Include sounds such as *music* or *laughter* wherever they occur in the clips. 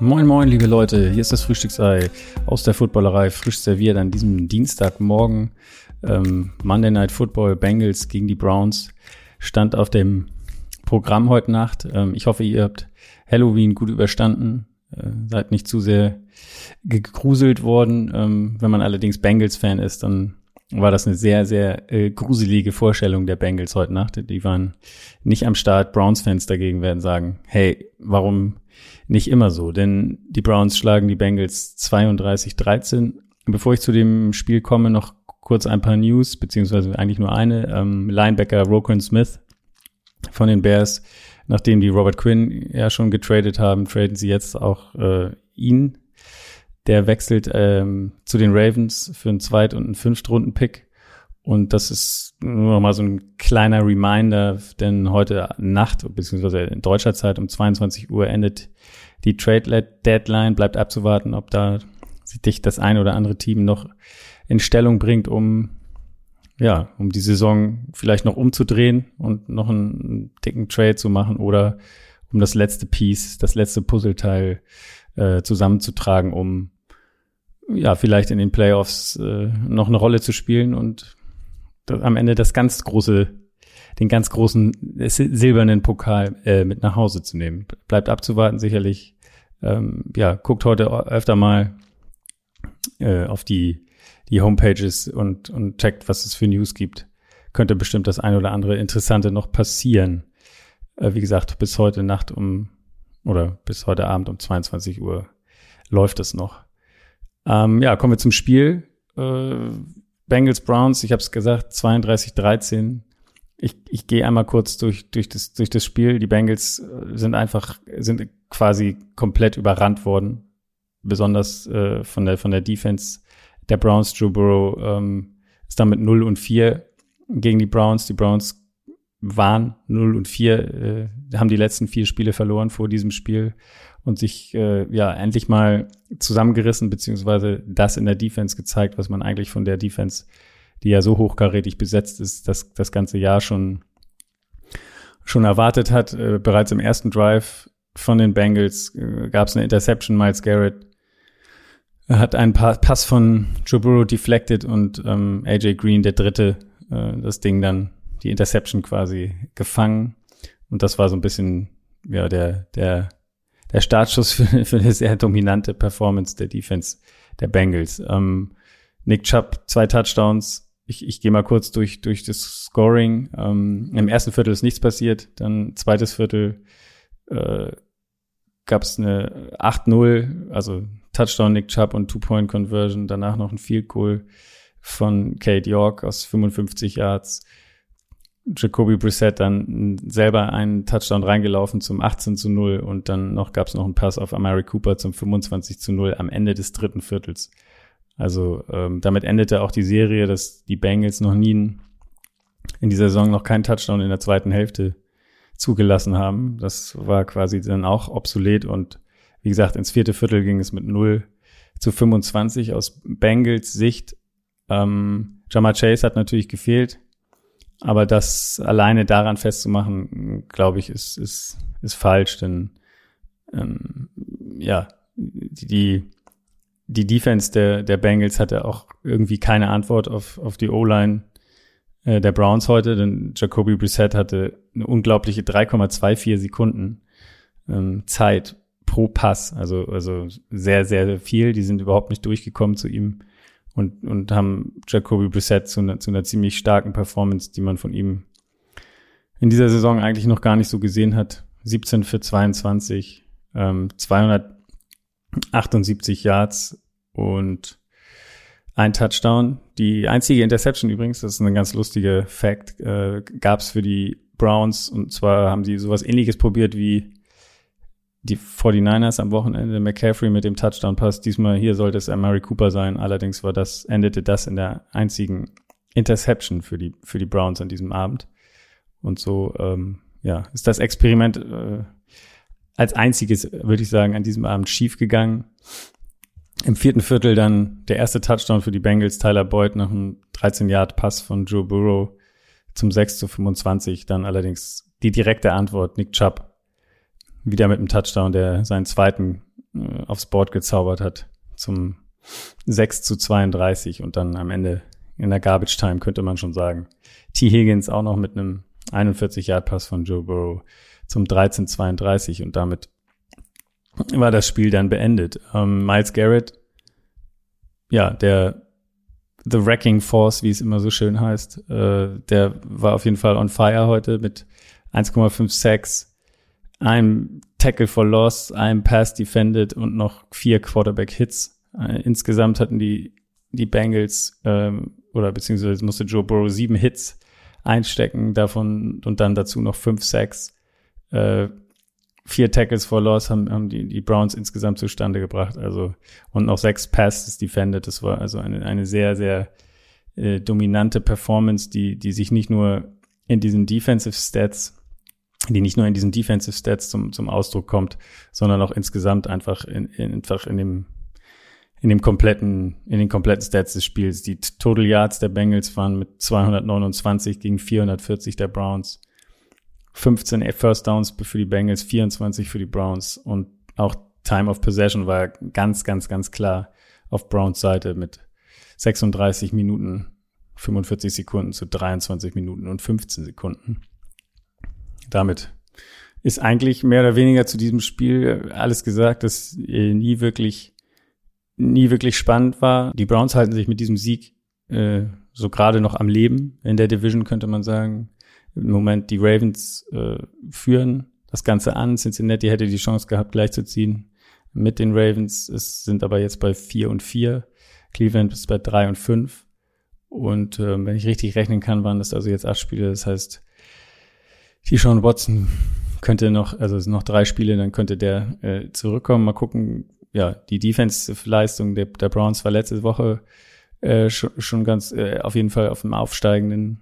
Moin Moin, liebe Leute, hier ist das Frühstücksei aus der Footballerei, frisch serviert an diesem Dienstagmorgen. Ähm, Monday Night Football, Bengals gegen die Browns stand auf dem Programm heute Nacht. Ähm, ich hoffe, ihr habt Halloween gut überstanden, äh, seid nicht zu sehr gegruselt worden. Ähm, wenn man allerdings Bengals-Fan ist, dann war das eine sehr, sehr äh, gruselige Vorstellung der Bengals heute Nacht. Die waren nicht am Start. Browns-Fans dagegen werden sagen, hey, warum nicht immer so? Denn die Browns schlagen die Bengals 32-13. Bevor ich zu dem Spiel komme, noch kurz ein paar News, beziehungsweise eigentlich nur eine. Ähm, Linebacker Roquan Smith von den Bears, nachdem die Robert Quinn ja schon getradet haben, traden sie jetzt auch äh, ihn der wechselt ähm, zu den Ravens für einen Zweit- und einen Fünftrunden-Pick. Und das ist nur noch mal so ein kleiner Reminder, denn heute Nacht, beziehungsweise in deutscher Zeit um 22 Uhr endet die Trade-Deadline. Bleibt abzuwarten, ob da sich das ein oder andere Team noch in Stellung bringt, um ja, um die Saison vielleicht noch umzudrehen und noch einen dicken Trade zu machen oder um das letzte Piece, das letzte Puzzleteil äh, zusammenzutragen, um ja, vielleicht in den Playoffs äh, noch eine Rolle zu spielen und das, am Ende das ganz große, den ganz großen silbernen Pokal äh, mit nach Hause zu nehmen. Bleibt abzuwarten, sicherlich. Ähm, ja, guckt heute öfter mal äh, auf die, die Homepages und, und checkt, was es für News gibt. Könnte bestimmt das ein oder andere Interessante noch passieren. Äh, wie gesagt, bis heute Nacht um oder bis heute Abend um 22 Uhr läuft es noch. Ähm, ja, kommen wir zum Spiel. Äh, Bengals Browns, ich habe es gesagt, 32-13. Ich, ich gehe einmal kurz durch, durch, das, durch das Spiel. Die Bengals äh, sind einfach, sind quasi komplett überrannt worden. Besonders äh, von, der, von der Defense der Browns. Joe Burrow ähm, ist damit 0 und 4 gegen die Browns. Die Browns waren 0 und 4, äh, haben die letzten vier Spiele verloren vor diesem Spiel und sich äh, ja endlich mal zusammengerissen, beziehungsweise das in der Defense gezeigt, was man eigentlich von der Defense, die ja so hochkarätig besetzt ist, das, das ganze Jahr schon, schon erwartet hat. Äh, bereits im ersten Drive von den Bengals äh, gab es eine Interception. Miles Garrett hat einen pa Pass von Joe Burrow deflected und ähm, AJ Green, der Dritte, äh, das Ding dann, die Interception quasi gefangen. Und das war so ein bisschen, ja, der, der der Startschuss für, *laughs* für eine sehr dominante Performance der Defense der Bengals. Ähm, Nick Chubb, zwei Touchdowns. Ich, ich gehe mal kurz durch, durch das Scoring. Ähm, Im ersten Viertel ist nichts passiert. Dann zweites Viertel äh, gab es eine 8-0, also Touchdown Nick Chubb und Two-Point-Conversion. Danach noch ein Field Goal von Kate York aus 55 Yards. Jacoby Brissett dann selber einen Touchdown reingelaufen zum 18 zu 0 und dann noch gab es noch einen Pass auf Amari Cooper zum 25 zu 0 am Ende des dritten Viertels. Also ähm, damit endete auch die Serie, dass die Bengals noch nie in dieser Saison noch keinen Touchdown in der zweiten Hälfte zugelassen haben. Das war quasi dann auch obsolet und wie gesagt, ins vierte Viertel ging es mit 0 zu 25 aus Bengals Sicht. Ähm, Jama Chase hat natürlich gefehlt. Aber das alleine daran festzumachen, glaube ich, ist, ist, ist falsch, denn ähm, ja, die, die Defense der, der Bengals hatte auch irgendwie keine Antwort auf, auf die O-Line äh, der Browns heute, denn Jacoby Brissett hatte eine unglaubliche 3,24 Sekunden ähm, Zeit pro Pass, also, also sehr, sehr viel. Die sind überhaupt nicht durchgekommen zu ihm und, und haben Jacoby Brissett zu, einer zu einer ziemlich starken Performance, die man von ihm in dieser Saison eigentlich noch gar nicht so gesehen hat. 17 für 22, ähm, 278 Yards und ein Touchdown. Die einzige Interception übrigens, das ist ein ganz lustiger Fact, äh, gab es für die Browns und zwar haben sie sowas ähnliches probiert wie die 49ers am Wochenende, McCaffrey mit dem Touchdown-Pass. Diesmal hier sollte es Mary Cooper sein. Allerdings war das, endete das in der einzigen Interception für die, für die Browns an diesem Abend. Und so, ähm, ja, ist das Experiment äh, als einziges, würde ich sagen, an diesem Abend schiefgegangen. Im vierten Viertel dann der erste Touchdown für die Bengals, Tyler Boyd nach einem 13-Yard-Pass von Joe Burrow zum 6 zu 25. Dann allerdings die direkte Antwort, Nick Chubb wieder mit einem Touchdown, der seinen zweiten äh, aufs Board gezaubert hat zum 6 zu 32 und dann am Ende in der Garbage Time könnte man schon sagen. T. Higgins auch noch mit einem 41-Yard-Pass von Joe Burrow zum 13-32 und damit war das Spiel dann beendet. Ähm, Miles Garrett, ja, der The Wrecking Force, wie es immer so schön heißt, äh, der war auf jeden Fall on fire heute mit 1,5 Sacks, einem Tackle for Loss, einem Pass defended und noch vier Quarterback Hits. Äh, insgesamt hatten die die Bengals ähm, oder beziehungsweise musste Joe Burrow sieben Hits einstecken, davon und dann dazu noch fünf Sacks. Äh, vier Tackles for Loss haben, haben die, die Browns insgesamt zustande gebracht. Also und noch sechs Passes defended. Das war also eine, eine sehr, sehr äh, dominante Performance, die, die sich nicht nur in diesen Defensive Stats, die nicht nur in diesen Defensive Stats zum, zum Ausdruck kommt, sondern auch insgesamt einfach in, in, einfach in dem in dem kompletten, in den kompletten Stats des Spiels. Die Total Yards der Bengals waren mit 229 gegen 440 der Browns. 15 First Downs für die Bengals, 24 für die Browns und auch Time of Possession war ganz, ganz, ganz klar auf Browns Seite mit 36 Minuten, 45 Sekunden zu 23 Minuten und 15 Sekunden. Damit ist eigentlich mehr oder weniger zu diesem Spiel alles gesagt, dass nie wirklich nie wirklich spannend war. Die Browns halten sich mit diesem Sieg äh, so gerade noch am Leben in der Division, könnte man sagen. Im Moment die Ravens äh, führen das Ganze an. Cincinnati hätte die Chance gehabt, gleichzuziehen mit den Ravens. Es sind aber jetzt bei vier und vier. Cleveland ist bei drei und fünf. Und äh, wenn ich richtig rechnen kann, waren das also jetzt acht Spiele. Das heißt, Sean Watson könnte noch, also es sind noch drei Spiele, dann könnte der äh, zurückkommen. Mal gucken, ja, die Defensive-Leistung der, der Browns war letzte Woche äh, schon, schon ganz äh, auf jeden Fall auf dem aufsteigenden,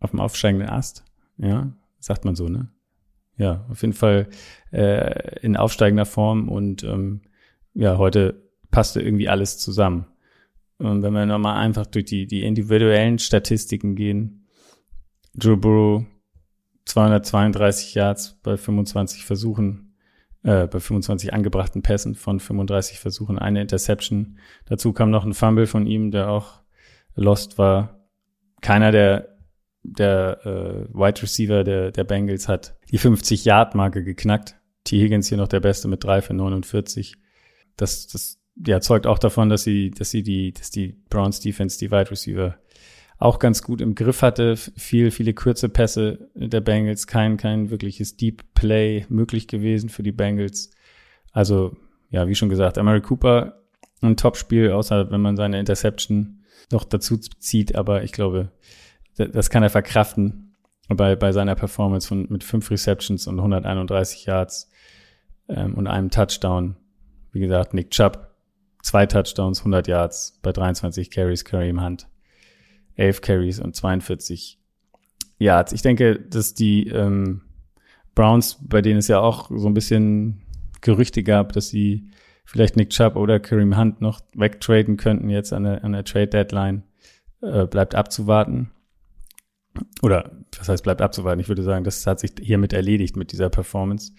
auf dem aufsteigenden Ast. Ja, sagt man so, ne? Ja, auf jeden Fall äh, in aufsteigender Form und ähm, ja, heute passte irgendwie alles zusammen. Und wenn wir nochmal einfach durch die, die individuellen Statistiken gehen, Joe Burrow 232 Yards bei 25 Versuchen, äh, bei 25 angebrachten Pässen von 35 Versuchen eine Interception. Dazu kam noch ein Fumble von ihm, der auch lost war. Keiner der der äh, Wide Receiver der, der Bengals hat die 50-Yard-Marke geknackt. T. Higgins hier noch der Beste mit 3 für 49. Das, das ja, zeugt auch davon, dass sie, dass sie die, dass die Browns Defense die Wide Receiver auch ganz gut im Griff hatte. Viel, viele kurze Pässe der Bengals, kein, kein wirkliches Deep Play möglich gewesen für die Bengals. Also, ja, wie schon gesagt, Amari Cooper ein Topspiel, außer wenn man seine Interception noch dazu zieht, aber ich glaube, das kann er verkraften bei, bei seiner Performance von, mit fünf Receptions und 131 Yards ähm, und einem Touchdown. Wie gesagt, Nick Chubb, zwei Touchdowns, 100 Yards bei 23 Carries, Kareem Hunt 11 Carries und 42 Yards. Ich denke, dass die ähm, Browns, bei denen es ja auch so ein bisschen Gerüchte gab, dass sie vielleicht Nick Chubb oder Kareem Hunt noch wegtraden könnten jetzt an der, an der Trade Deadline, äh, bleibt abzuwarten. Oder was heißt bleibt abzuwarten? Ich würde sagen, das hat sich hiermit erledigt mit dieser Performance.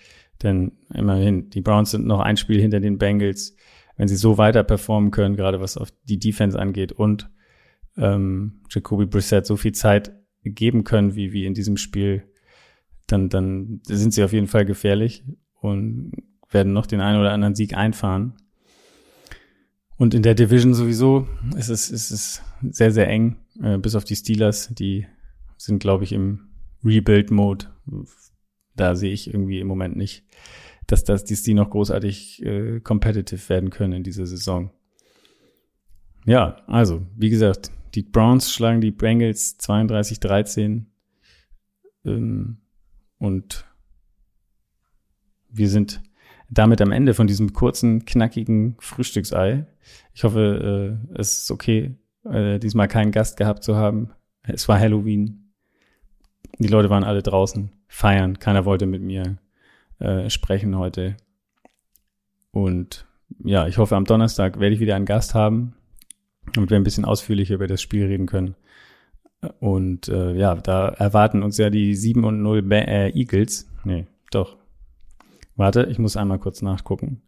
Denn immerhin, die Browns sind noch ein Spiel hinter den Bengals. Wenn sie so weiter performen können, gerade was auf die Defense angeht und ähm, Jacoby Brissett so viel Zeit geben können, wie, wie in diesem Spiel, dann, dann sind sie auf jeden Fall gefährlich und werden noch den einen oder anderen Sieg einfahren. Und in der Division sowieso ist es, ist es sehr, sehr eng, äh, bis auf die Steelers, die sind, glaube ich, im Rebuild-Mode. Da sehe ich irgendwie im Moment nicht, dass, dass die, die noch großartig äh, competitive werden können in dieser Saison. Ja, also, wie gesagt, die Browns schlagen die Bengals 32-13. Ähm, und wir sind damit am Ende von diesem kurzen, knackigen Frühstücksei. Ich hoffe, äh, es ist okay, äh, diesmal keinen Gast gehabt zu haben. Es war Halloween. Die Leute waren alle draußen feiern. Keiner wollte mit mir äh, sprechen heute. Und ja, ich hoffe, am Donnerstag werde ich wieder einen Gast haben, damit wir ein bisschen ausführlicher über das Spiel reden können. Und äh, ja, da erwarten uns ja die 7 und 0 ba äh, Eagles. Nee, doch. Warte, ich muss einmal kurz nachgucken.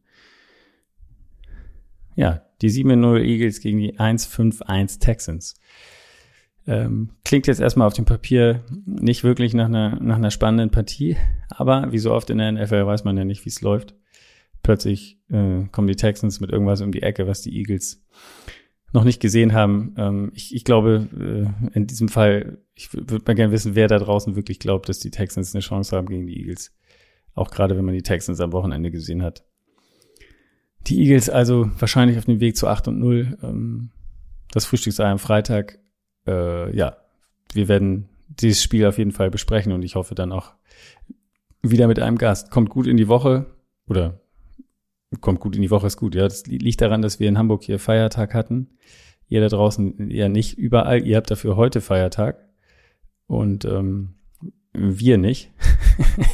Ja, die 7-0 Eagles gegen die 1-5-1 Texans. Ähm, klingt jetzt erstmal auf dem Papier nicht wirklich nach einer, nach einer spannenden Partie, aber wie so oft in der NFL weiß man ja nicht, wie es läuft. Plötzlich äh, kommen die Texans mit irgendwas um die Ecke, was die Eagles noch nicht gesehen haben. Ähm, ich, ich glaube, äh, in diesem Fall, ich würde mal gerne wissen, wer da draußen wirklich glaubt, dass die Texans eine Chance haben gegen die Eagles. Auch gerade, wenn man die Texans am Wochenende gesehen hat. Die Eagles also wahrscheinlich auf dem Weg zu 8 und 0. Ähm, das Frühstücksei am Freitag äh, ja, wir werden dieses Spiel auf jeden Fall besprechen und ich hoffe dann auch wieder mit einem Gast. Kommt gut in die Woche oder kommt gut in die Woche ist gut. Ja, das liegt daran, dass wir in Hamburg hier Feiertag hatten. Ihr da draußen ja nicht überall. Ihr habt dafür heute Feiertag und ähm, wir nicht.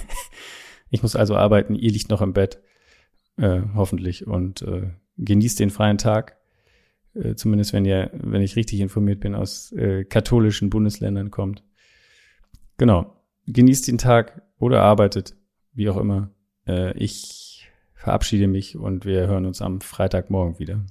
*laughs* ich muss also arbeiten. Ihr liegt noch im Bett, äh, hoffentlich und äh, genießt den freien Tag äh, zumindest wenn ihr, wenn ich richtig informiert bin, aus äh, katholischen Bundesländern kommt. Genau. Genießt den Tag oder arbeitet, wie auch immer. Äh, ich verabschiede mich und wir hören uns am Freitagmorgen wieder.